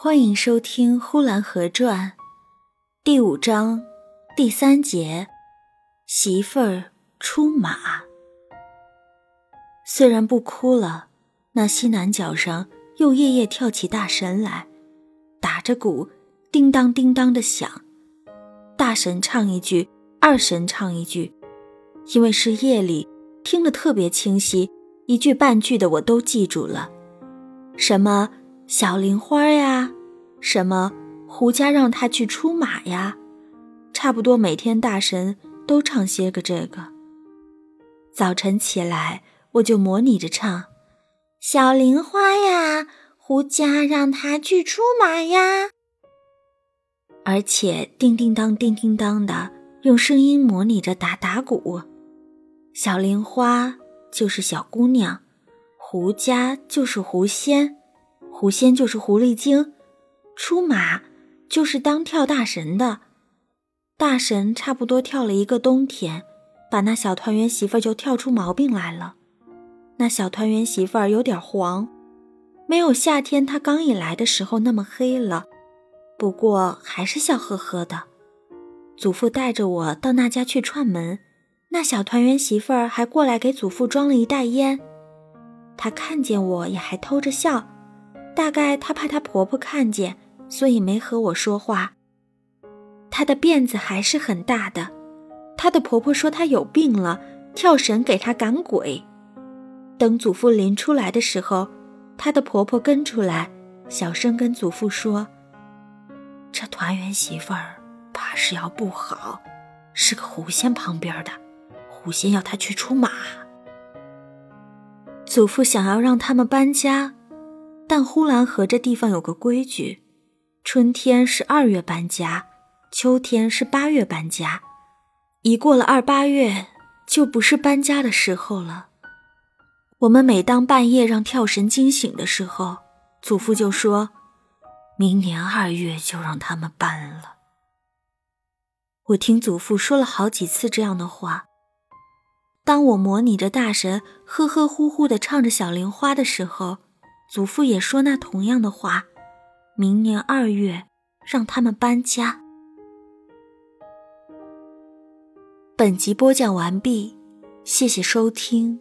欢迎收听《呼兰河传》第五章第三节：媳妇儿出马。虽然不哭了，那西南角上又夜夜跳起大神来，打着鼓，叮当叮当的响。大神唱一句，二神唱一句，因为是夜里，听得特别清晰，一句半句的我都记住了。什么？小玲花呀，什么胡家让他去出马呀，差不多每天大神都唱些个这个。早晨起来，我就模拟着唱：小玲花呀，胡家让他去出马呀。而且叮叮当叮叮当的用声音模拟着打打鼓。小玲花就是小姑娘，胡家就是狐仙。狐仙就是狐狸精，出马就是当跳大神的。大神差不多跳了一个冬天，把那小团圆媳妇儿就跳出毛病来了。那小团圆媳妇儿有点黄，没有夏天她刚一来的时候那么黑了，不过还是笑呵呵的。祖父带着我到那家去串门，那小团圆媳妇儿还过来给祖父装了一袋烟。她看见我也还偷着笑。大概她怕她婆婆看见，所以没和我说话。她的辫子还是很大的。她的婆婆说她有病了，跳绳给她赶鬼。等祖父临出来的时候，她的婆婆跟出来，小声跟祖父说：“这团圆媳妇儿怕是要不好，是个狐仙旁边的，狐仙要她去出马。”祖父想要让他们搬家。但呼兰河这地方有个规矩，春天是二月搬家，秋天是八月搬家。一过了二八月，就不是搬家的时候了。我们每当半夜让跳神惊醒的时候，祖父就说：“明年二月就让他们搬了。”我听祖父说了好几次这样的话。当我模拟着大神呵呵呼呼地唱着《小玲花》的时候。祖父也说那同样的话，明年二月让他们搬家。本集播讲完毕，谢谢收听。